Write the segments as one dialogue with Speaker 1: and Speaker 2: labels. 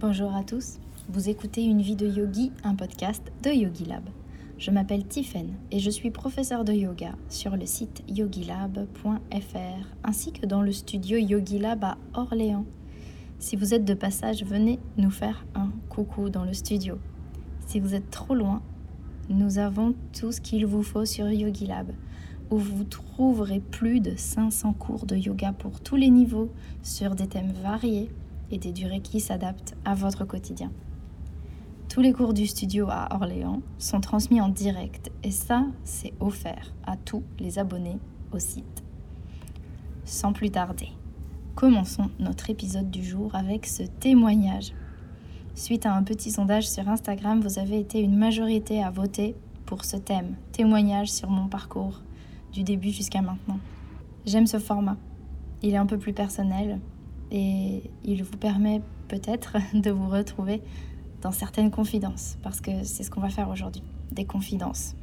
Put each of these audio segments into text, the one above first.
Speaker 1: Bonjour à tous, vous écoutez Une vie de yogi, un podcast de Yogi Lab. Je m'appelle Tiffen et je suis professeur de yoga sur le site yogilab.fr ainsi que dans le studio Yogi Lab à Orléans. Si vous êtes de passage, venez nous faire un coucou dans le studio. Si vous êtes trop loin, nous avons tout ce qu'il vous faut sur Yogi Lab où vous trouverez plus de 500 cours de yoga pour tous les niveaux sur des thèmes variés et des durées qui s'adaptent à votre quotidien. Tous les cours du studio à Orléans sont transmis en direct et ça, c'est offert à tous les abonnés au site. Sans plus tarder, commençons notre épisode du jour avec ce témoignage. Suite à un petit sondage sur Instagram, vous avez été une majorité à voter pour ce thème, témoignage sur mon parcours du début jusqu'à maintenant. J'aime ce format. Il est un peu plus personnel et il vous permet peut-être de vous retrouver dans certaines confidences, parce que c'est ce qu'on va faire aujourd'hui, des confidences.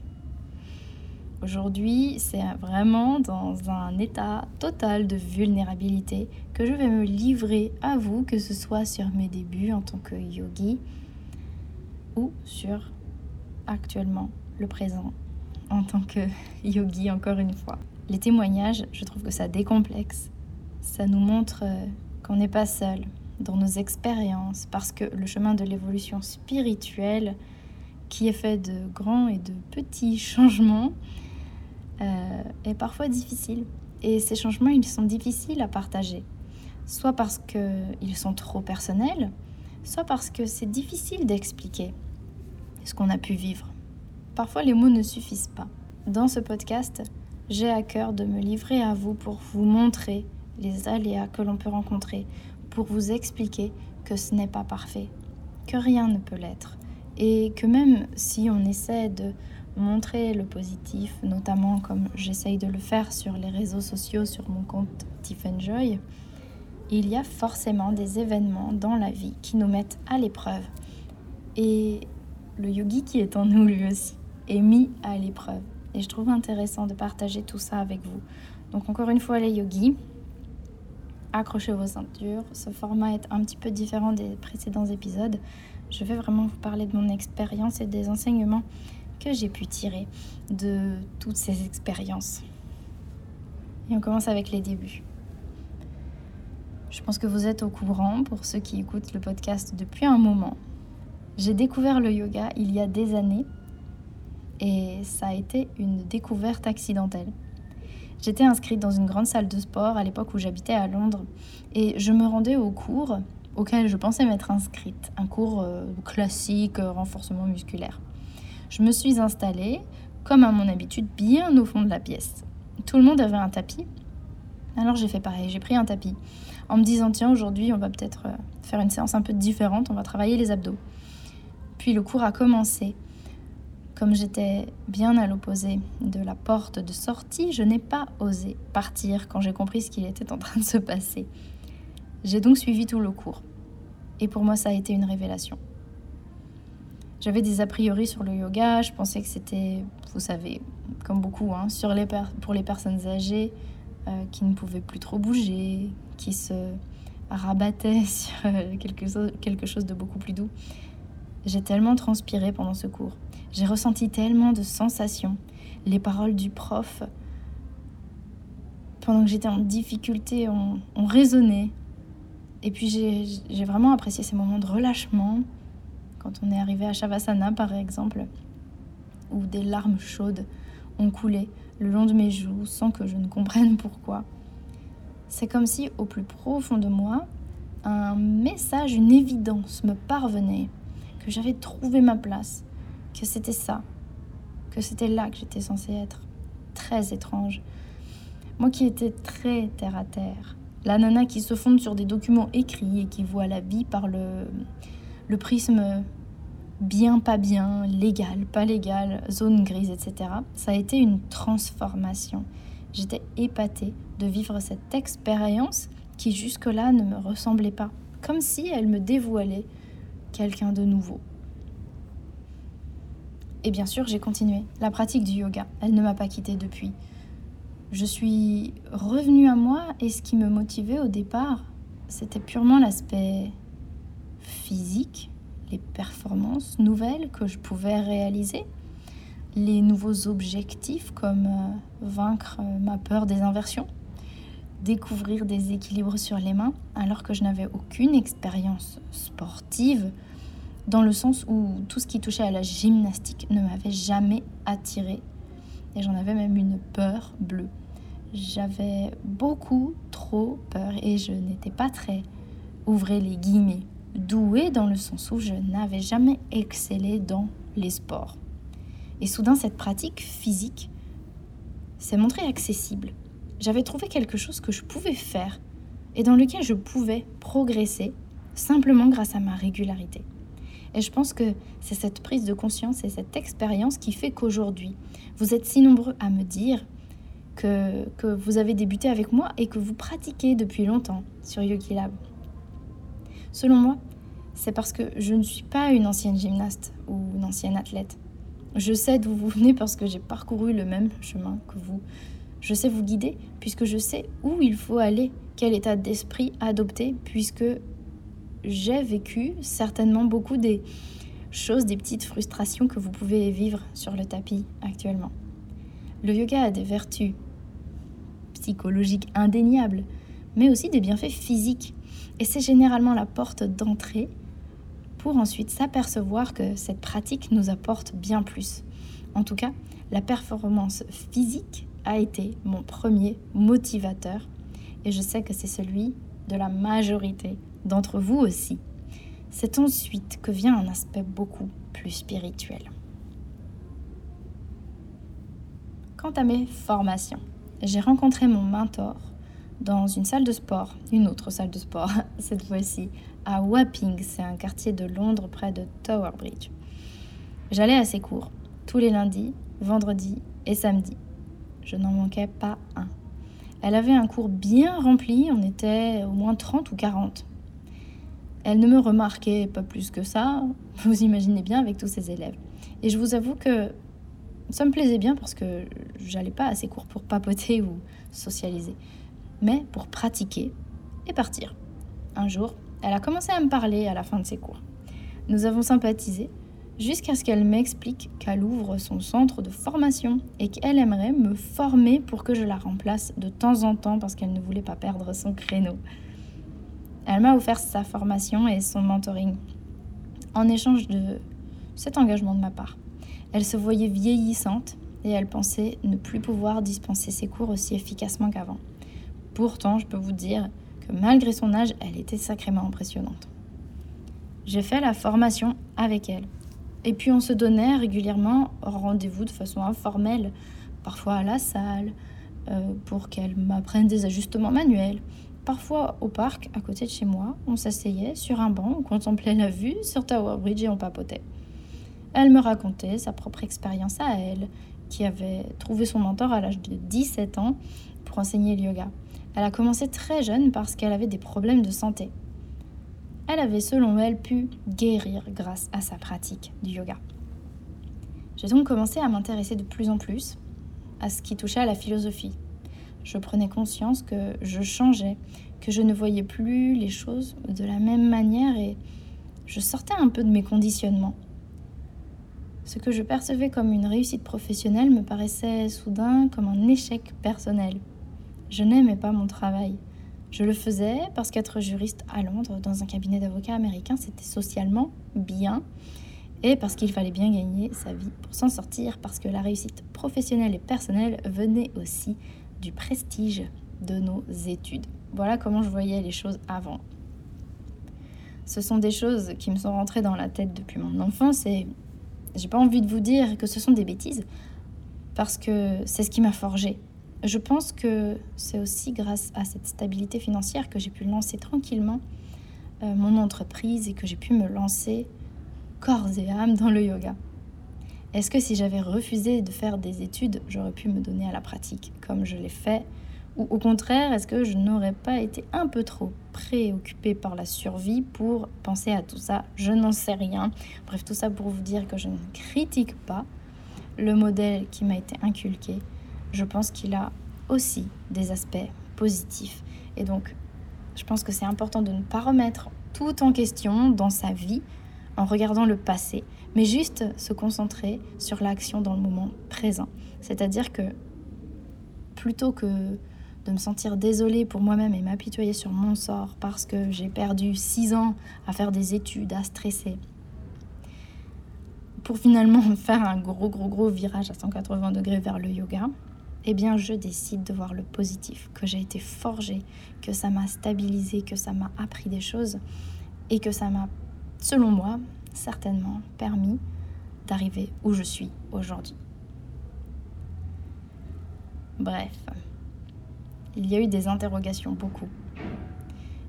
Speaker 1: Aujourd'hui, c'est vraiment dans un état total de vulnérabilité que je vais me livrer à vous, que ce soit sur mes débuts en tant que yogi ou sur actuellement le présent en tant que yogi, encore une fois. Les témoignages, je trouve que ça décomplexe. Ça nous montre euh, qu'on n'est pas seul dans nos expériences, parce que le chemin de l'évolution spirituelle, qui est fait de grands et de petits changements, euh, est parfois difficile. Et ces changements, ils sont difficiles à partager. Soit parce qu'ils sont trop personnels, soit parce que c'est difficile d'expliquer ce qu'on a pu vivre. Parfois les mots ne suffisent pas. Dans ce podcast, j'ai à cœur de me livrer à vous pour vous montrer les aléas que l'on peut rencontrer, pour vous expliquer que ce n'est pas parfait, que rien ne peut l'être, et que même si on essaie de montrer le positif, notamment comme j'essaye de le faire sur les réseaux sociaux, sur mon compte Joy, il y a forcément des événements dans la vie qui nous mettent à l'épreuve. Et le yogi qui est en nous lui aussi est mis à l'épreuve. Et je trouve intéressant de partager tout ça avec vous. Donc encore une fois les yogis, accrochez vos ceintures. Ce format est un petit peu différent des précédents épisodes. Je vais vraiment vous parler de mon expérience et des enseignements que j'ai pu tirer de toutes ces expériences. Et on commence avec les débuts. Je pense que vous êtes au courant pour ceux qui écoutent le podcast depuis un moment. J'ai découvert le yoga il y a des années et ça a été une découverte accidentelle. J'étais inscrite dans une grande salle de sport à l'époque où j'habitais à Londres et je me rendais au cours auquel je pensais m'être inscrite, un cours euh, classique euh, renforcement musculaire. Je me suis installée, comme à mon habitude, bien au fond de la pièce. Tout le monde avait un tapis, alors j'ai fait pareil, j'ai pris un tapis en me disant tiens aujourd'hui on va peut-être euh, faire une séance un peu différente, on va travailler les abdos. Puis le cours a commencé comme j'étais bien à l'opposé de la porte de sortie, je n'ai pas osé partir quand j'ai compris ce qu'il était en train de se passer. J'ai donc suivi tout le cours. Et pour moi, ça a été une révélation. J'avais des a priori sur le yoga, je pensais que c'était, vous savez, comme beaucoup, hein, sur les pour les personnes âgées euh, qui ne pouvaient plus trop bouger, qui se rabattaient sur quelque, quelque chose de beaucoup plus doux. J'ai tellement transpiré pendant ce cours. J'ai ressenti tellement de sensations. Les paroles du prof, pendant que j'étais en difficulté, ont, résonné. Et puis j'ai vraiment apprécié ces moments de relâchement, quand on est arrivé à Shavasana par exemple, où des larmes chaudes ont coulé le long de mes joues sans que je ne comprenne pourquoi. C'est comme si au plus profond de moi, un message, une évidence me parvenait, que j'avais trouvé ma place, que c'était ça, que c'était là que j'étais censée être. Très étrange. Moi qui étais très terre à terre, la nana qui se fonde sur des documents écrits et qui voit la vie par le, le prisme bien, pas bien, légal, pas légal, zone grise, etc. Ça a été une transformation. J'étais épatée de vivre cette expérience qui jusque-là ne me ressemblait pas, comme si elle me dévoilait quelqu'un de nouveau. Et bien sûr, j'ai continué la pratique du yoga. Elle ne m'a pas quittée depuis. Je suis revenue à moi et ce qui me motivait au départ, c'était purement l'aspect physique choses nouvelles que je pouvais réaliser, les nouveaux objectifs comme euh, vaincre euh, ma peur des inversions, découvrir des équilibres sur les mains alors que je n'avais aucune expérience sportive, dans le sens où tout ce qui touchait à la gymnastique ne m'avait jamais attiré et j'en avais même une peur bleue. J'avais beaucoup trop peur et je n'étais pas très, ouvrez les guillemets, douée dans le sens où je n'avais jamais excellé dans les sports. Et soudain, cette pratique physique s'est montrée accessible. J'avais trouvé quelque chose que je pouvais faire et dans lequel je pouvais progresser simplement grâce à ma régularité. Et je pense que c'est cette prise de conscience et cette expérience qui fait qu'aujourd'hui, vous êtes si nombreux à me dire que, vous avez débuté avec moi et que vous pratiquez depuis longtemps sur Yogi Lab. Selon moi, c'est parce que je ne suis pas une ancienne gymnaste ou une ancienne athlète. Je sais d'où vous venez parce que j'ai parcouru le même chemin que vous. Je sais vous guider puisque je sais où il faut aller, quel état d'esprit adopter, puisque j'ai vécu certainement beaucoup des choses, des petites frustrations que vous pouvez vivre sur le tapis actuellement. Le yoga a des vertus psychologiques indéniables, mais aussi des bienfaits physiques. Et c'est généralement la porte d'entrée pour ensuite s'apercevoir que cette pratique nous apporte bien plus. En tout cas, la performance physique a été mon premier motivateur et je sais que c'est celui de la majorité d'entre vous aussi. C'est ensuite que vient un aspect beaucoup plus spirituel. Quant à mes formations, j'ai rencontré mon mentor dans une salle de sport, une autre salle de sport, cette fois-ci, à Wapping, c'est un quartier de Londres près de Tower Bridge. J'allais à ses cours, tous les lundis, vendredis et samedis. Je n'en manquais pas un. Elle avait un cours bien rempli, on était au moins 30 ou 40. Elle ne me remarquait pas plus que ça, vous imaginez bien avec tous ses élèves. Et je vous avoue que ça me plaisait bien parce que j'allais pas à ses cours pour papoter ou socialiser mais pour pratiquer et partir. Un jour, elle a commencé à me parler à la fin de ses cours. Nous avons sympathisé jusqu'à ce qu'elle m'explique qu'elle ouvre son centre de formation et qu'elle aimerait me former pour que je la remplace de temps en temps parce qu'elle ne voulait pas perdre son créneau. Elle m'a offert sa formation et son mentoring en échange de cet engagement de ma part. Elle se voyait vieillissante et elle pensait ne plus pouvoir dispenser ses cours aussi efficacement qu'avant. Pourtant, je peux vous dire que malgré son âge, elle était sacrément impressionnante. J'ai fait la formation avec elle. Et puis on se donnait régulièrement rendez-vous de façon informelle, parfois à la salle, euh, pour qu'elle m'apprenne des ajustements manuels. Parfois au parc, à côté de chez moi, on s'asseyait sur un banc, on contemplait la vue sur Tower Bridge et on papotait. Elle me racontait sa propre expérience à elle, qui avait trouvé son mentor à l'âge de 17 ans pour enseigner le yoga. Elle a commencé très jeune parce qu'elle avait des problèmes de santé. Elle avait, selon elle, pu guérir grâce à sa pratique du yoga. J'ai donc commencé à m'intéresser de plus en plus à ce qui touchait à la philosophie. Je prenais conscience que je changeais, que je ne voyais plus les choses de la même manière et je sortais un peu de mes conditionnements. Ce que je percevais comme une réussite professionnelle me paraissait soudain comme un échec personnel. Je n'aimais pas mon travail. Je le faisais parce qu'être juriste à Londres, dans un cabinet d'avocats américain, c'était socialement bien et parce qu'il fallait bien gagner sa vie pour s'en sortir, parce que la réussite professionnelle et personnelle venait aussi du prestige de nos études. Voilà comment je voyais les choses avant. Ce sont des choses qui me sont rentrées dans la tête depuis mon enfance et j'ai pas envie de vous dire que ce sont des bêtises parce que c'est ce qui m'a forgé je pense que c'est aussi grâce à cette stabilité financière que j'ai pu lancer tranquillement euh, mon entreprise et que j'ai pu me lancer corps et âme dans le yoga. Est-ce que si j'avais refusé de faire des études, j'aurais pu me donner à la pratique comme je l'ai fait? Ou au contraire, est-ce que je n'aurais pas été un peu trop préoccupée par la survie pour penser à tout ça? Je n'en sais rien. Bref, tout ça pour vous dire que je ne critique pas le modèle qui m'a été inculqué je pense qu'il a aussi des aspects positifs. Et donc, je pense que c'est important de ne pas remettre tout en question dans sa vie en regardant le passé, mais juste se concentrer sur l'action dans le moment présent. C'est-à-dire que plutôt que de me sentir désolée pour moi-même et m'apitoyer sur mon sort parce que j'ai perdu six ans à faire des études, à stresser, pour finalement faire un gros gros gros virage à 180 degrés vers le yoga, eh bien je décide de voir le positif, que j'ai été forgée, que ça m'a stabilisé, que ça m'a appris des choses et que ça m'a, selon moi, certainement permis d'arriver où je suis aujourd'hui. Bref, il y a eu des interrogations, beaucoup.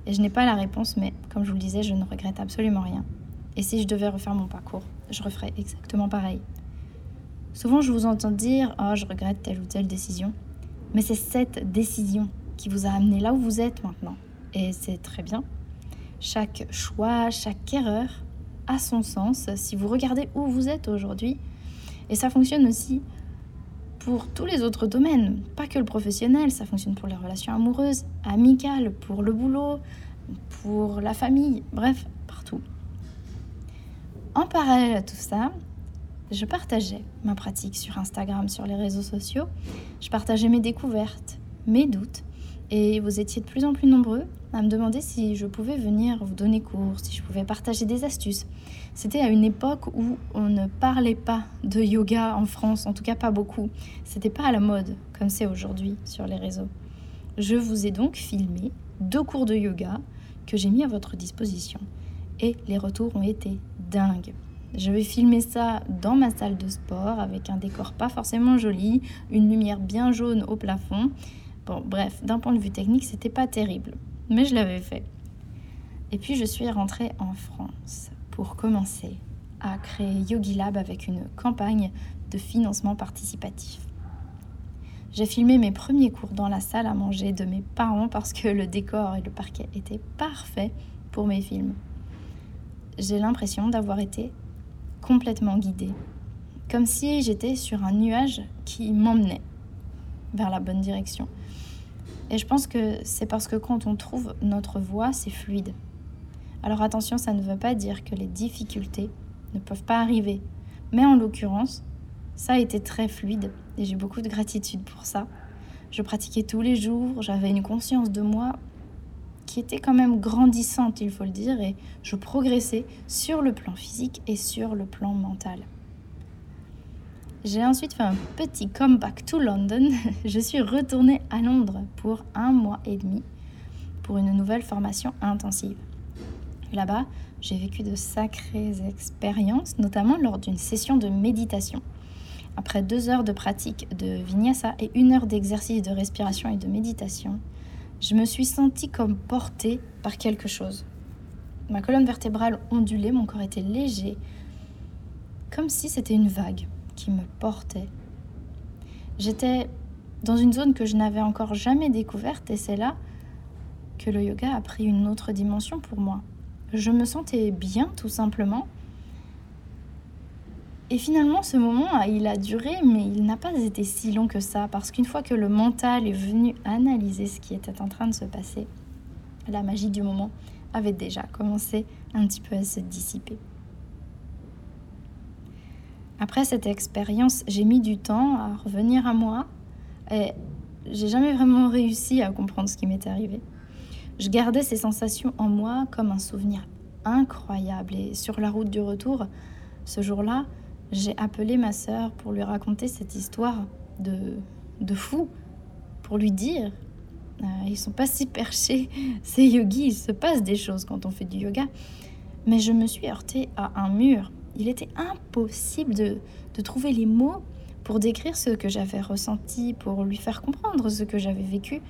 Speaker 1: Et je n'ai pas la réponse, mais comme je vous le disais, je ne regrette absolument rien. Et si je devais refaire mon parcours, je referais exactement pareil. Souvent, je vous entends dire Oh, je regrette telle ou telle décision. Mais c'est cette décision qui vous a amené là où vous êtes maintenant. Et c'est très bien. Chaque choix, chaque erreur a son sens si vous regardez où vous êtes aujourd'hui. Et ça fonctionne aussi pour tous les autres domaines, pas que le professionnel, ça fonctionne pour les relations amoureuses, amicales, pour le boulot, pour la famille, bref, partout. En parallèle à tout ça, je partageais ma pratique sur Instagram, sur les réseaux sociaux, je partageais mes découvertes, mes doutes, et vous étiez de plus en plus nombreux à me demander si je pouvais venir vous donner cours, si je pouvais partager des astuces. C'était à une époque où on ne parlait pas de yoga en France, en tout cas pas beaucoup. C'était pas à la mode comme c'est aujourd'hui sur les réseaux. Je vous ai donc filmé deux cours de yoga que j'ai mis à votre disposition et les retours ont été dingues. Je vais filmer ça dans ma salle de sport avec un décor pas forcément joli, une lumière bien jaune au plafond. Bon, bref, d'un point de vue technique, c'était pas terrible, mais je l'avais fait. Et puis je suis rentrée en France pour commencer à créer Yogi Lab avec une campagne de financement participatif. J'ai filmé mes premiers cours dans la salle à manger de mes parents parce que le décor et le parquet étaient parfaits pour mes films. J'ai l'impression d'avoir été complètement guidée, comme si j'étais sur un nuage qui m'emmenait vers la bonne direction. Et je pense que c'est parce que quand on trouve notre voie, c'est fluide. Alors attention, ça ne veut pas dire que les difficultés ne peuvent pas arriver. Mais en l'occurrence, ça a été très fluide et j'ai beaucoup de gratitude pour ça. Je pratiquais tous les jours, j'avais une conscience de moi qui était quand même grandissante, il faut le dire, et je progressais sur le plan physique et sur le plan mental. J'ai ensuite fait un petit comeback to London. Je suis retournée à Londres pour un mois et demi pour une nouvelle formation intensive. Là-bas, j'ai vécu de sacrées expériences, notamment lors d'une session de méditation. Après deux heures de pratique de vinyasa et une heure d'exercice de respiration et de méditation, je me suis sentie comme portée par quelque chose. Ma colonne vertébrale ondulait, mon corps était léger, comme si c'était une vague qui me portait. J'étais dans une zone que je n'avais encore jamais découverte et c'est là que le yoga a pris une autre dimension pour moi. Je me sentais bien tout simplement. Et finalement, ce moment, ah, il a duré, mais il n'a pas été si long que ça, parce qu'une fois que le mental est venu analyser ce qui était en train de se passer, la magie du moment avait déjà commencé un petit peu à se dissiper. Après cette expérience, j'ai mis du temps à revenir à moi et j'ai jamais vraiment réussi à comprendre ce qui m'était arrivé. Je gardais ces sensations en moi comme un souvenir incroyable et sur la route du retour, ce jour-là, j'ai appelé ma sœur pour lui raconter cette histoire de, de fou, pour lui dire euh, ils sont pas si perchés, ces yogis, il se passe des choses quand on fait du yoga. Mais je me suis heurtée à un mur il était impossible de, trouver les mots pour décrire ce que j'avais ressenti, pour lui faire comprendre ce que j'avais vécu.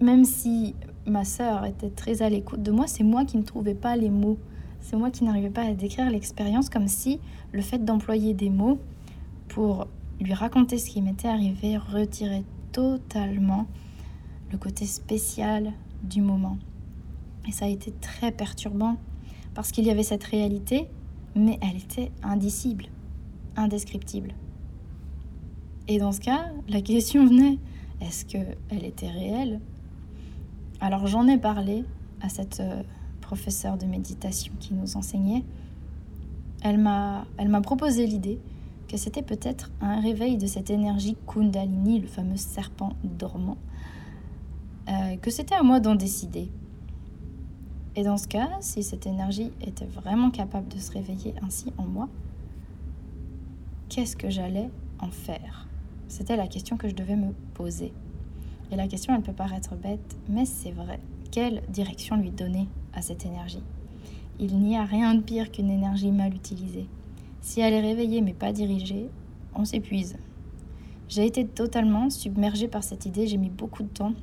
Speaker 1: Même si ma sœur était très à l'écoute de moi, c'est moi qui ne trouvais pas les mots. C'est moi qui n'arrivais pas à décrire l'expérience comme si le fait d'employer des mots pour lui raconter ce qui m'était arrivé retirait totalement le côté spécial du moment. Et ça a été très perturbant parce qu'il y avait cette réalité mais elle était indicible, indescriptible. Et dans ce cas, la question venait, est-ce qu'elle était réelle? Alors j'en ai parlé à cette euh, professeure de méditation qui nous enseignait, elle m'a proposé l'idée que c'était peut-être un réveil de cette énergie Kundalini, le fameux serpent dormant, euh, que c'était à moi d'en décider. Et dans ce cas, si cette énergie était vraiment capable de se réveiller ainsi en moi, qu'est-ce que j'allais en faire? C'était la question que je devais me poser. Et la question, elle peut paraître bête, mais c'est vrai. Quelle direction lui donner à cette énergie? Il n'y a rien de pire qu'une énergie mal utilisée. Si elle est réveillée mais pas dirigée, on s'épuise. J'ai été totalement submergée par cette idée, j'ai mis beaucoup de temps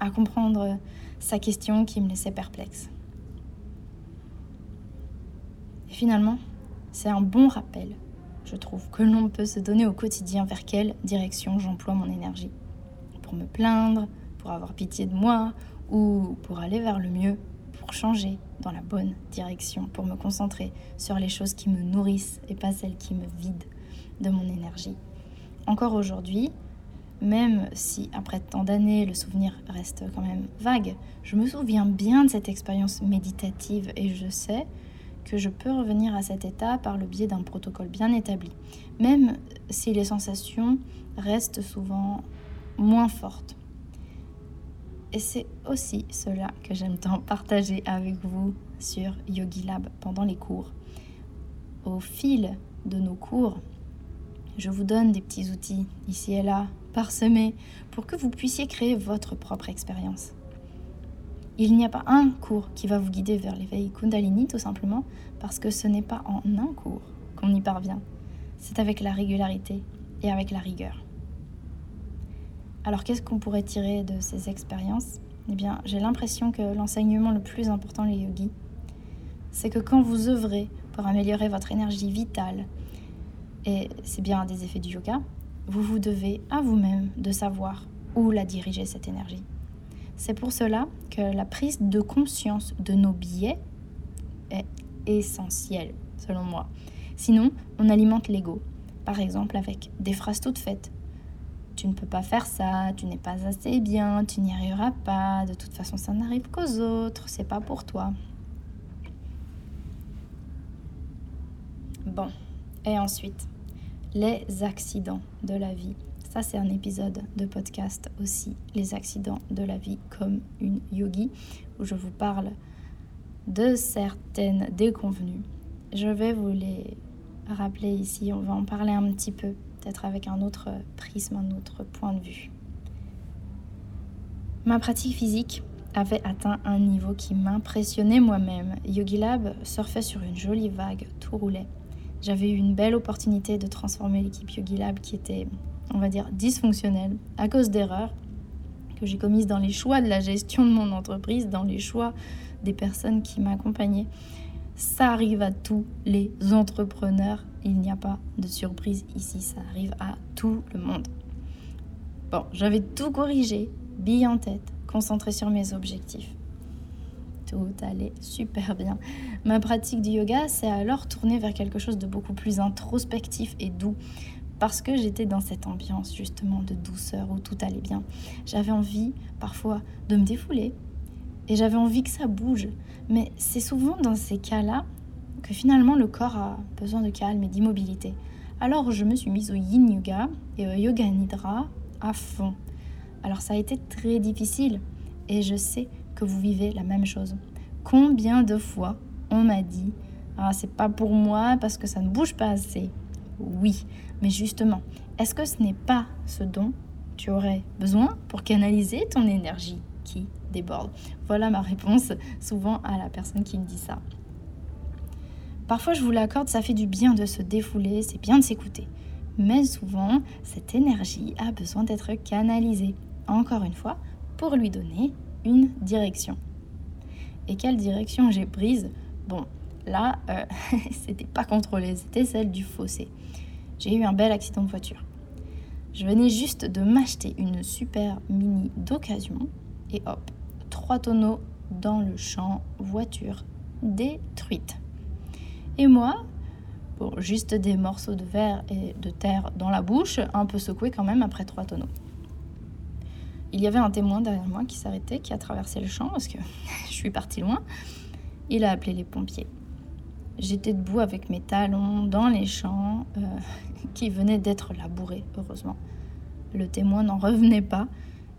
Speaker 1: à comprendre sa question qui me laissait perplexe. Et finalement, c'est un bon rappel, je trouve, que l'on peut se donner au quotidien vers quelle direction j'emploie mon énergie. Pour me plaindre, pour avoir pitié de moi, ou pour aller vers le mieux, pour changer, dans la bonne direction, pour me concentrer sur les choses qui me nourrissent et pas celles qui me vident de mon énergie. Encore aujourd'hui, même si après tant d'années le souvenir reste quand même vague, je me souviens bien de cette expérience méditative et je sais que je peux revenir à cet état par le biais d'un protocole bien établi, même si les sensations restent souvent moins fortes. Et c'est aussi cela que j'aime tant partager avec vous sur Yogi Lab pendant les cours. Au fil de nos cours, je vous donne des petits outils ici et là, parsemés, pour que vous puissiez créer votre propre expérience. Il n'y a pas un cours qui va vous guider vers l'éveil Kundalini, tout simplement parce que ce n'est pas en un cours qu'on y parvient. C'est avec la régularité et avec la rigueur. Alors qu'est-ce qu'on pourrait tirer de ces expériences? Eh bien, j'ai l'impression que l'enseignement le plus important les yogis, c'est que quand vous œuvrez pour améliorer votre énergie vitale, et c'est bien un des effets du yoga, vous vous devez à vous-même de savoir où la diriger cette énergie. C'est pour cela que la prise de conscience de nos biais est essentielle, selon moi. Sinon, on alimente l'ego, par exemple avec des phrases toutes faites tu ne peux pas faire ça, tu n'es pas assez bien, tu n'y arriveras pas, de toute façon ça n'arrive qu'aux autres, c'est pas pour toi. Bon, et ensuite, les accidents de la vie. Ça, c'est un épisode de podcast aussi, les accidents de la vie comme une yogi, où je vous parle de certaines déconvenues. Je vais vous les rappeler ici, on va en parler un petit peu peut-être avec un autre prisme, un autre point de vue. Ma pratique physique avait atteint un niveau qui m'impressionnait moi-même. Yogi Lab surfait sur une jolie vague, tout roulait. J'avais eu une belle opportunité de transformer l'équipe Yogi Lab qui était, on va dire, dysfonctionnelle à cause d'erreurs que j'ai commises dans les choix de la gestion de mon entreprise, dans les choix des personnes qui m'accompagnaient. Ça arrive à tous les entrepreneurs. Il n'y a pas de surprise ici. Ça arrive à tout le monde. Bon, j'avais tout corrigé, bille en tête, concentré sur mes objectifs. Tout allait super bien. Ma pratique du yoga s'est alors tournée vers quelque chose de beaucoup plus introspectif et doux parce que j'étais dans cette ambiance justement de douceur où tout allait bien. J'avais envie parfois de me défouler, et j'avais envie que ça bouge. Mais c'est souvent dans ces cas-là que finalement le corps a besoin de calme et d'immobilité. Alors je me suis mise au yin yoga et au yoga nidra à fond. Alors ça a été très difficile et je sais que vous vivez la même chose. Combien de fois on m'a dit ah c'est pas pour moi parce que ça ne bouge pas assez. Oui, mais justement, est-ce que ce n'est pas ce dont tu aurais besoin pour canaliser ton énergie qui déborde? Voilà ma réponse souvent à la personne qui me dit ça. Parfois, je vous l'accorde, ça fait du bien de se défouler, c'est bien de s'écouter. Mais souvent, cette énergie a besoin d'être canalisée, encore une fois, pour lui donner une direction. Et quelle direction j'ai prise? Bon, là, euh, c'était pas contrôlé, c'était celle du fossé. J'ai eu un bel accident de voiture. Je venais juste de m'acheter une super mini d'occasion et hop, trois tonneaux dans le champ, voiture détruite. Et moi, pour juste des morceaux de verre et de terre dans la bouche, un peu secoué quand même après trois tonneaux. Il y avait un témoin derrière moi qui s'arrêtait, qui a traversé le champ parce que je suis partie loin. Il a appelé les pompiers. J'étais debout avec mes talons dans les champs euh, qui venaient d'être labourés, heureusement. Le témoin n'en revenait pas.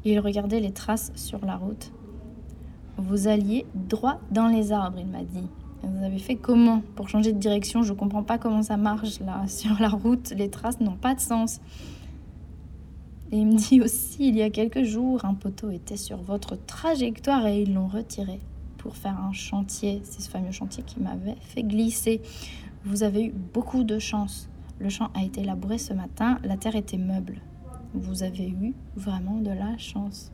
Speaker 1: Il regardait les traces sur la route. Vous alliez droit dans les arbres, il m'a dit. Vous avez fait comment? Pour changer de direction Je comprends pas comment ça marche là. Sur la route, les traces n'ont pas de sens. Et il me dit aussi, il y a quelques jours, un poteau était sur votre trajectoire et ils l'ont retiré pour faire un chantier. C'est ce fameux chantier qui m'avait fait glisser. Vous avez eu beaucoup de chance. Le champ a été labouré ce matin, la terre était meuble. Vous avez eu vraiment de la chance.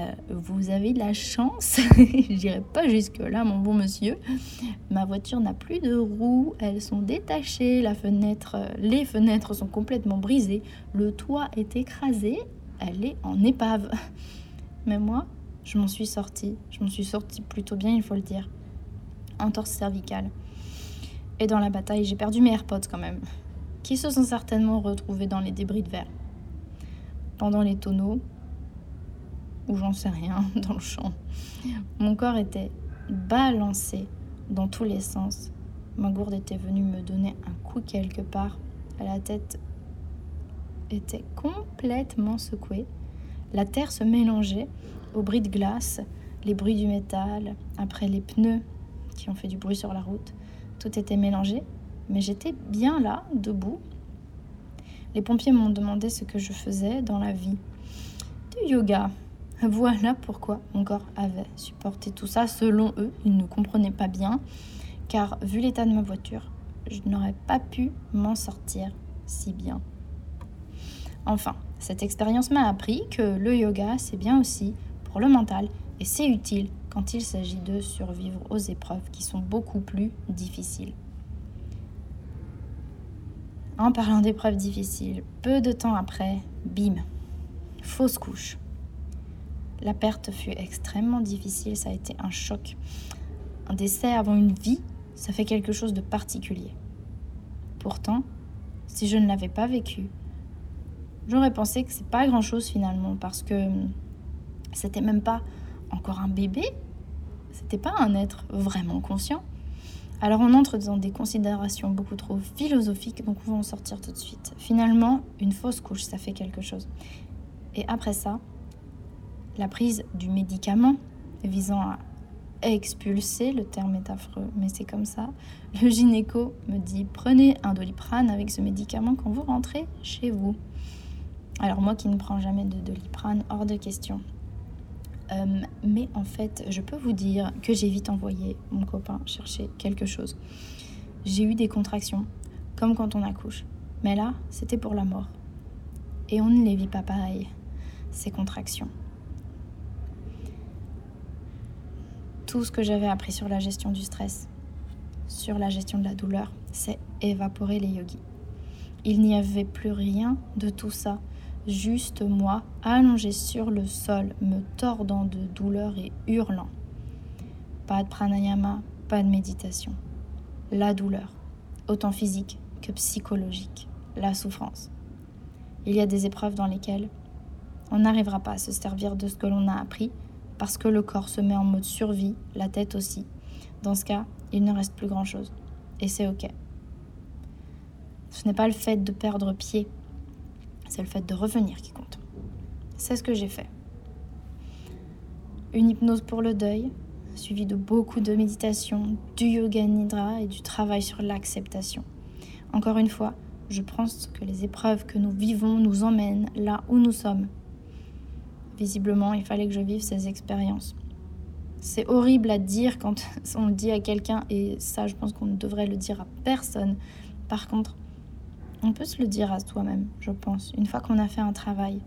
Speaker 1: Euh, vous avez de la chance, je dirais pas jusque-là, mon bon monsieur. Ma voiture n'a plus de roues, elles sont détachées, la fenêtre, euh, les fenêtres sont complètement brisées, le toit est écrasé, elle est en épave. Mais moi, je m'en suis sortie. Je m'en suis sortie plutôt bien, il faut le dire. Entorse cervicale. Et dans la bataille, j'ai perdu mes AirPods quand même, qui se sont certainement retrouvés dans les débris de verre. Pendant les tonneaux, ou j'en sais rien, dans le champ, mon corps était balancé dans tous les sens. Ma gourde était venue me donner un coup quelque part. La tête était complètement secouée. La terre se mélangeait au bruit de glace, les bruits du métal, après les pneus qui ont fait du bruit sur la route. Tout était mélangé, mais j'étais bien là, debout. Les pompiers m'ont demandé ce que je faisais dans la vie. Du yoga. Voilà pourquoi mon corps avait supporté tout ça. Selon eux, ils ne comprenaient pas bien, car vu l'état de ma voiture, je n'aurais pas pu m'en sortir si bien. Enfin, cette expérience m'a appris que le yoga, c'est bien aussi pour le mental et c'est utile quand il s'agit de survivre aux épreuves qui sont beaucoup plus difficiles. En parlant d'épreuves difficiles, peu de temps après, bim, fausse couche. La perte fut extrêmement difficile, ça a été un choc. Un décès avant une vie, ça fait quelque chose de particulier. Pourtant, si je ne l'avais pas vécu, j'aurais pensé que c'est pas grand chose finalement parce que c'était même pas encore un bébé, c'était pas un être vraiment conscient. Alors on entre dans des considérations beaucoup trop philosophiques, donc on va en sortir tout de suite. Finalement, une fausse couche, ça fait quelque chose. Et après ça, la prise du médicament visant à expulser, le terme est affreux, mais c'est comme ça. Le gynéco me dit prenez un doliprane avec ce médicament quand vous rentrez chez vous. Alors moi qui ne prends jamais de doliprane, hors de question. Euh, mais en fait, je peux vous dire que j'ai vite envoyé mon copain chercher quelque chose. J'ai eu des contractions, comme quand on accouche. Mais là, c'était pour la mort. Et on ne les vit pas pareil, ces contractions. Tout ce que j'avais appris sur la gestion du stress, sur la gestion de la douleur, c'est évaporer les yogis. Il n'y avait plus rien de tout ça juste moi, allongé sur le sol, me tordant de douleur et hurlant. Pas de pranayama, pas de méditation. La douleur, autant physique que psychologique, la souffrance. Il y a des épreuves dans lesquelles on n'arrivera pas à se servir de ce que l'on a appris parce que le corps se met en mode survie, la tête aussi. Dans ce cas, il ne reste plus grand-chose. Et c'est OK. Ce n'est pas le fait de perdre pied c'est le fait de revenir qui compte. C'est ce que j'ai fait. Une hypnose pour le deuil, suivie de beaucoup de méditation, du yoga nidra et du travail sur l'acceptation. Encore une fois, je pense que les épreuves que nous vivons nous emmènent là où nous sommes. Visiblement, il fallait que je vive ces expériences. C'est horrible à dire quand on le dit à quelqu'un, et ça, je pense qu'on ne devrait le dire à personne. Par contre, on peut se le dire à soi-même, je pense, une fois qu'on a fait un travail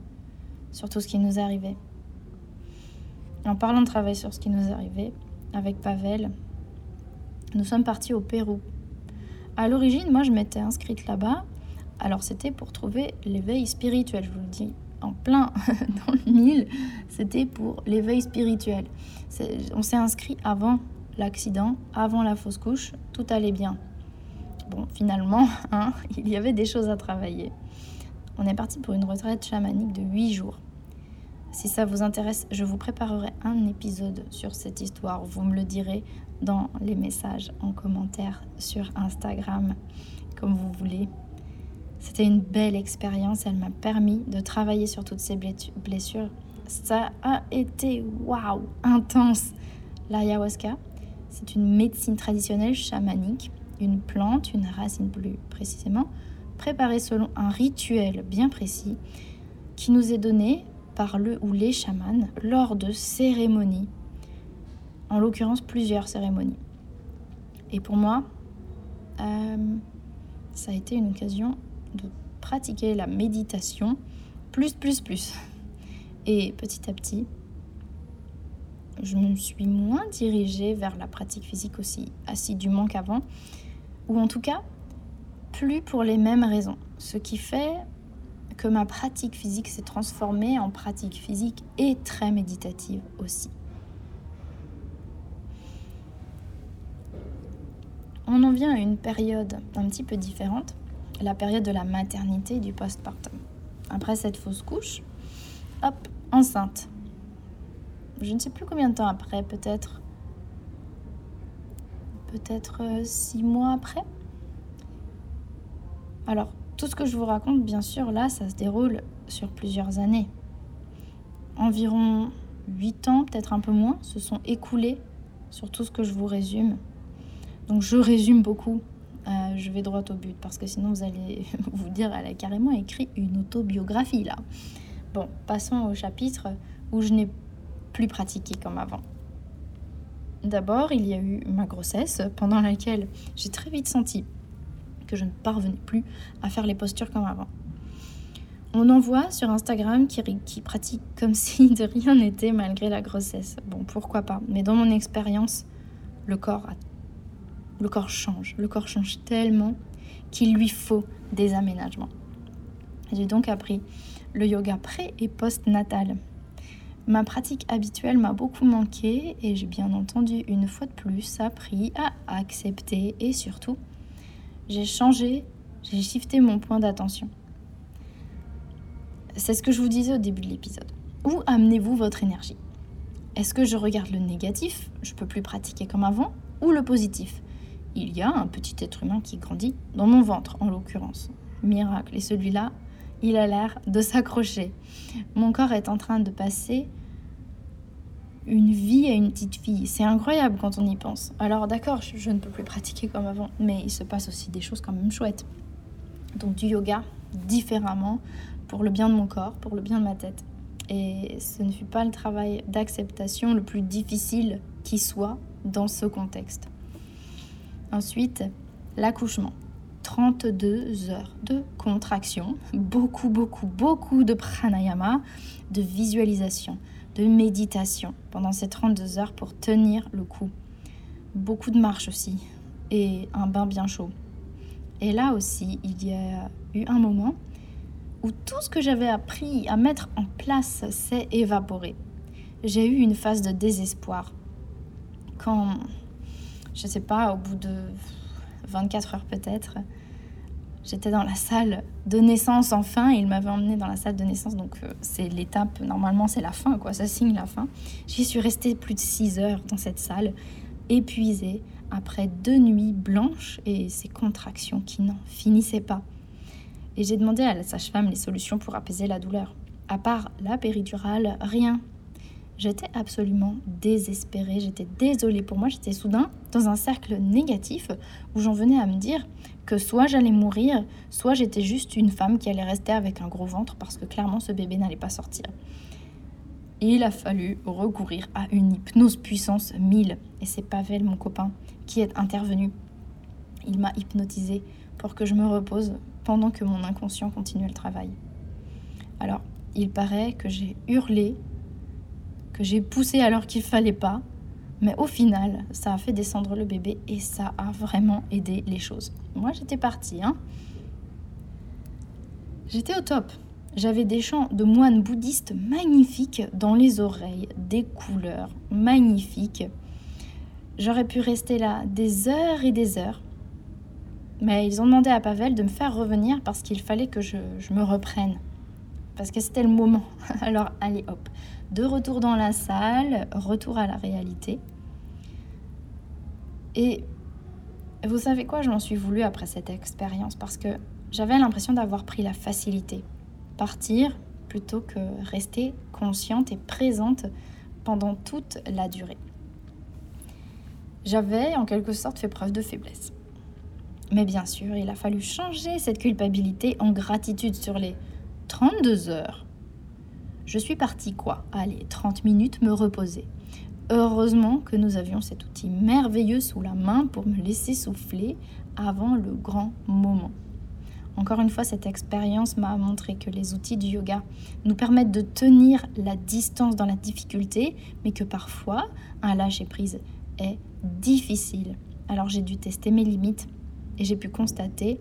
Speaker 1: sur tout ce qui nous est arrivé. En parlant de travail sur ce qui nous est arrivé, avec Pavel, nous sommes partis au Pérou. À l'origine, moi, je m'étais inscrite là-bas. Alors, c'était pour trouver l'éveil spirituel, je vous le dis en plein dans le mille. C'était pour l'éveil spirituel. On s'est inscrit avant l'accident, avant la fausse couche, tout allait bien. Bon, finalement, hein, il y avait des choses à travailler. On est parti pour une retraite chamanique de 8 jours. Si ça vous intéresse, je vous préparerai un épisode sur cette histoire. Vous me le direz dans les messages en commentaire sur Instagram, comme vous voulez. C'était une belle expérience, elle m'a permis de travailler sur toutes ces blessures. Ça a été waouh, intense. L'ayahuasca, c'est une médecine traditionnelle chamanique, une plante, une racine plus précisément, préparée selon un rituel bien précis qui nous est donné par le ou les chamans lors de cérémonies, en l'occurrence plusieurs cérémonies. Et pour moi, euh, ça a été une occasion de pratiquer la méditation plus, plus, plus. Et petit à petit, je me suis moins dirigée vers la pratique physique aussi assidûment qu'avant, ou en tout cas, plus pour les mêmes raisons. Ce qui fait que ma pratique physique s'est transformée en pratique physique et très méditative aussi. On en vient à une période un petit peu différente, la période de la maternité et du postpartum. Après cette fausse couche, hop, enceinte. Je ne sais plus combien de temps après, peut-être peut-être euh, six mois après. Alors, tout ce que je vous raconte, bien sûr, là, ça se déroule sur plusieurs années. Environ 8 ans, peut-être un peu moins, se sont écoulés sur tout ce que je vous résume. Donc je résume beaucoup. Euh, je vais droit au but parce que sinon vous allez vous dire elle a carrément écrit une autobiographie là. Bon, passons au chapitre où je n'ai plus pratiqué comme avant. D'abord, il y a eu ma grossesse pendant laquelle j'ai très vite senti que je ne parvenais plus à faire les postures comme avant. On en voit sur Instagram qui, qui pratiquent comme si de rien n'était malgré la grossesse. Bon, pourquoi pas? Mais dans mon expérience, le corps, le corps change. Le corps change tellement qu'il lui faut des aménagements. J'ai donc appris le yoga pré et post-natal. Ma pratique habituelle m'a beaucoup manqué et j'ai bien entendu une fois de plus appris à accepter et surtout j'ai changé, j'ai shifté mon point d'attention. C'est ce que je vous disais au début de l'épisode. Où amenez-vous votre énergie? Est-ce que je regarde le négatif, je peux plus pratiquer comme avant, ou le positif? Il y a un petit être humain qui grandit, dans mon ventre en l'occurrence. Miracle. Et celui-là, il a l'air de s'accrocher. Mon corps est en train de passer une vie à une petite fille. C'est incroyable quand on y pense. Alors d'accord, je, ne peux plus pratiquer comme avant, mais il se passe aussi des choses quand même chouettes. Donc du yoga différemment pour le bien de mon corps, pour le bien de ma tête. Et ce ne fut pas le travail d'acceptation le plus difficile qui soit dans ce contexte. Ensuite, l'accouchement. 32 heures de contraction, beaucoup, beaucoup, beaucoup de pranayama, de visualisation, de méditation pendant ces 32 heures pour tenir le coup. Beaucoup de marche aussi et un bain bien chaud. Et là aussi, il y a eu un moment où tout ce que j'avais appris à mettre en place s'est évaporé. J'ai eu une phase de désespoir. Quand, je sais pas, au bout de 24 heures peut-être, J'étais dans la salle de naissance enfin, il m'avait emmené dans la salle de naissance, donc euh, c'est l'étape, normalement c'est la fin, quoi, ça signe la fin. J'y suis restée plus de 6 heures dans cette salle, épuisée, après deux nuits blanches et ces contractions qui n'en finissaient pas. Et j'ai demandé à la sage-femme les solutions pour apaiser la douleur. À part la péridurale, rien. J'étais absolument désespérée, j'étais désolée pour moi, j'étais soudain dans un cercle négatif où j'en venais à me dire que soit j'allais mourir, soit j'étais juste une femme qui allait rester avec un gros ventre parce que clairement ce bébé n'allait pas sortir. il a fallu recourir à une hypnose puissance 1000 et c'est Pavel, mon copain, qui est intervenu. Il m'a hypnotisé pour que je me repose pendant que mon inconscient continuait le travail. Alors, il paraît que j'ai hurlé que j'ai poussé alors qu'il fallait pas. Mais au final, ça a fait descendre le bébé et ça a vraiment aidé les choses. Moi, j'étais partie. Hein. J'étais au top. J'avais des chants de moines bouddhistes magnifiques dans les oreilles, des couleurs magnifiques. J'aurais pu rester là des heures et des heures. Mais ils ont demandé à Pavel de me faire revenir parce qu'il fallait que je, je me reprenne. parce que c'était le moment. Alors allez hop, de retour dans la salle, retour à la réalité. Et vous savez quoi, je m'en suis voulu après cette expérience parce que j'avais l'impression d'avoir pris la facilité. Partir plutôt que rester consciente et présente pendant toute la durée. J'avais en quelque sorte fait preuve de faiblesse. Mais bien sûr, il a fallu changer cette culpabilité en gratitude sur les 32 heures. Je suis partie quoi Allez, 30 minutes me reposer. Heureusement que nous avions cet outil merveilleux sous la main pour me laisser souffler avant le grand moment. Encore une fois, cette expérience m'a montré que les outils du yoga nous permettent de tenir la distance dans la difficulté, mais que parfois, un lâcher-prise est difficile. Alors j'ai dû tester mes limites et j'ai pu constater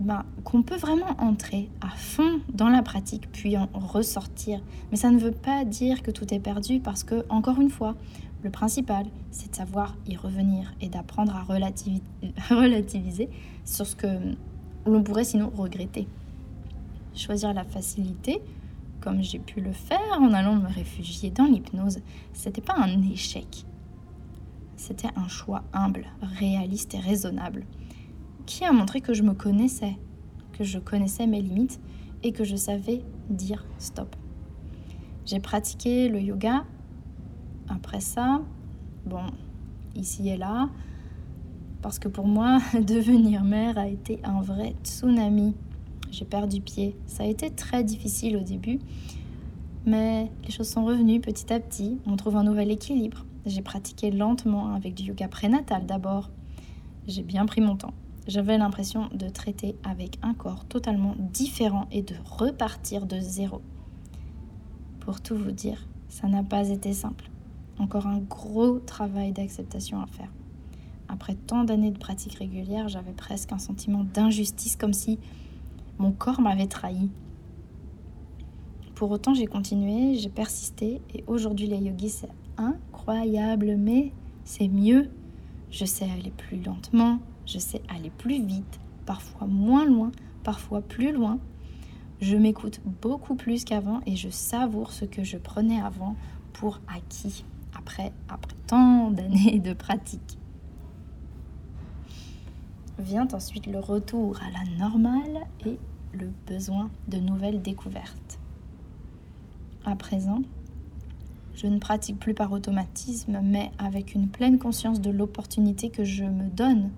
Speaker 1: ben, qu'on peut vraiment entrer à fond dans la pratique puis en ressortir. Mais ça ne veut pas dire que tout est perdu parce que, encore une fois, le principal, c'est de savoir y revenir et d'apprendre à relativiser sur ce que l'on pourrait sinon regretter. Choisir la facilité, comme j'ai pu le faire en allant me réfugier dans l'hypnose, c'était pas un échec. C'était un choix humble, réaliste et raisonnable qui a montré que je me connaissais, que je connaissais mes limites et que je savais dire stop. J'ai pratiqué le yoga. Après ça, bon, ici et là, parce que pour moi, devenir mère a été un vrai tsunami. J'ai perdu pied. Ça a été très difficile au début, mais les choses sont revenues petit à petit. On trouve un nouvel équilibre. J'ai pratiqué lentement avec du yoga prénatal d'abord. J'ai bien pris mon temps. J'avais l'impression de traiter avec un corps totalement différent et de repartir de zéro. Pour tout vous dire, ça n'a pas été simple. Encore un gros travail d'acceptation à faire. Après tant d'années de pratique régulière, j'avais presque un sentiment d'injustice, comme si mon corps m'avait trahi. Pour autant, j'ai continué, j'ai persisté, et aujourd'hui, les yogis, c'est incroyable, mais c'est mieux. Je sais aller plus lentement, je sais aller plus vite, parfois moins loin, parfois plus loin. Je m'écoute beaucoup plus qu'avant et je savoure ce que je prenais avant pour acquis après, après tant d'années de pratique. Vient ensuite le retour à la normale et le besoin de nouvelles découvertes. À présent, je ne pratique plus par automatisme, mais avec une pleine conscience de l'opportunité que je me donne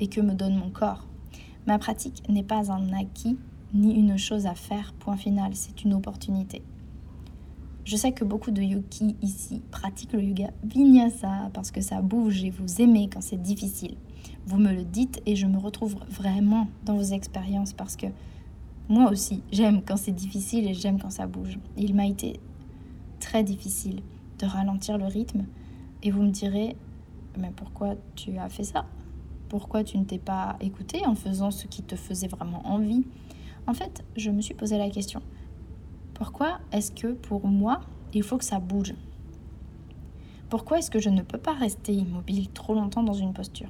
Speaker 1: et que me donne mon corps. Ma pratique n'est pas un acquis ni une chose à faire, point final, c'est une opportunité. Je sais que beaucoup de yogis ici pratiquent le yoga vinyasa parce que ça bouge et vous aimez quand c'est difficile. Vous me le dites et je me retrouve vraiment dans vos expériences parce que moi aussi, j'aime quand c'est difficile et j'aime quand ça bouge. Il m'a été très difficile de ralentir le rythme et vous me direz, mais pourquoi tu as fait ça? Pourquoi tu ne t'es pas écouté en faisant ce qui te faisait vraiment envie. En fait, je me suis posé la question. Pourquoi est-ce que pour moi, il faut que ça bouge? Pourquoi est-ce que je ne peux pas rester immobile trop longtemps dans une posture?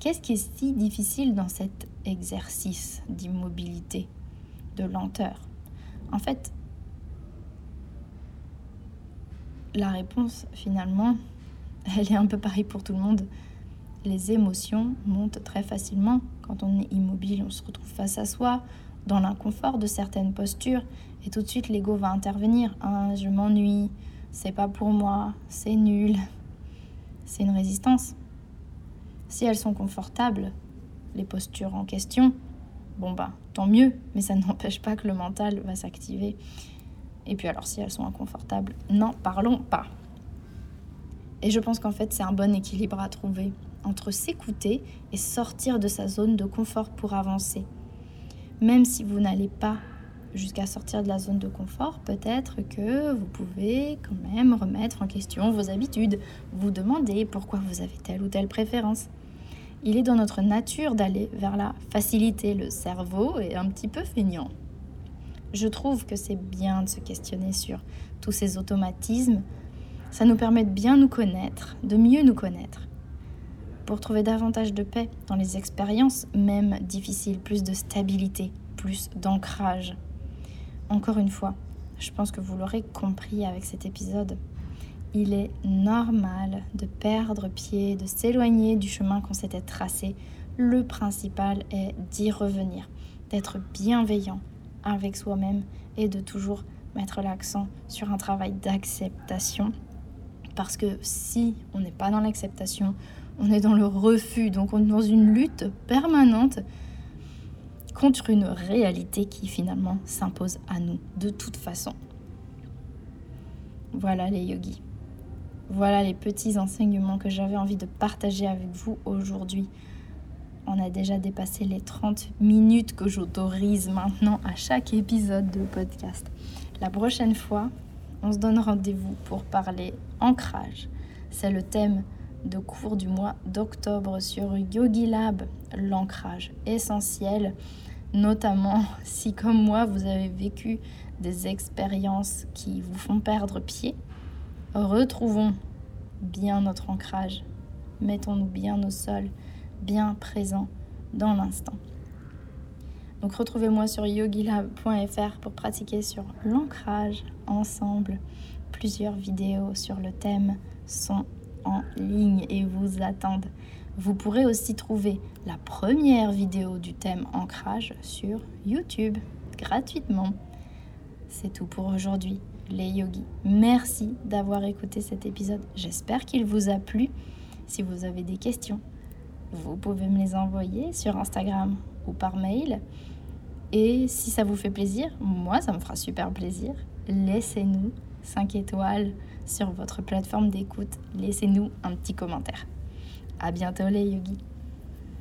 Speaker 1: Qu'est-ce qui est si difficile dans cet exercice d'immobilité, de lenteur? En fait, la réponse finalement, elle est un peu pareille pour tout le monde les émotions montent très facilement. Quand on est immobile, on se retrouve face à soi, dans l'inconfort de certaines postures, et tout de suite l'ego va intervenir. Ah, je m'ennuie, c'est pas pour moi, c'est nul. C'est une résistance. Si elles sont confortables, les postures en question, bon bah tant mieux, mais ça n'empêche pas que le mental va s'activer. Et puis alors si elles sont inconfortables, n'en parlons pas. Et je pense qu'en fait c'est un bon équilibre à trouver entre s'écouter et sortir de sa zone de confort pour avancer. Même si vous n'allez pas jusqu'à sortir de la zone de confort, peut-être que vous pouvez quand même remettre en question vos habitudes, vous demander pourquoi vous avez telle ou telle préférence. Il est dans notre nature d'aller vers la facilité, le cerveau est un petit peu feignant. Je trouve que c'est bien de se questionner sur tous ces automatismes. Ça nous permet de bien nous connaître, de mieux nous connaître pour trouver davantage de paix dans les expériences, même difficiles, plus de stabilité, plus d'ancrage. encore une fois, je pense que vous l'aurez compris avec cet épisode, il est normal de perdre pied, de s'éloigner du chemin qu'on s'était tracé. Le principal est d'y revenir, d'être bienveillant avec soi-même et de toujours mettre l'accent sur un travail d'acceptation. Parce que si on n'est pas dans l'acceptation, on est dans le refus, donc on est dans une lutte permanente contre une réalité qui finalement s'impose à nous de toute façon. Voilà les yogis. Voilà les petits enseignements que j'avais envie de partager avec vous aujourd'hui. On a déjà dépassé les 30 minutes que j'autorise maintenant à chaque épisode de podcast. La prochaine fois, on se donne rendez-vous pour parler ancrage. C'est le thème de cours du mois d'octobre sur Yogi Lab, l'ancrage essentiel, notamment si comme moi vous avez vécu des expériences qui vous font perdre pied. Retrouvons bien notre ancrage, mettons-nous bien au sol, bien présents dans l'instant. Donc retrouvez-moi sur yogilab.fr pour pratiquer sur l'ancrage ensemble. Plusieurs vidéos sur le thème sont ligne et vous attendent. Vous pourrez aussi trouver la première vidéo du thème ancrage sur YouTube gratuitement. C'est tout pour aujourd'hui, les yogis. Merci d'avoir écouté cet épisode. J'espère qu'il vous a plu. Si vous avez des questions, vous pouvez me les envoyer sur Instagram ou par mail. Et si ça vous fait plaisir, moi ça me fera super plaisir. Laissez-nous 5 étoiles sur votre plateforme d'écoute. Laissez-nous un petit commentaire. À bientôt les yogis.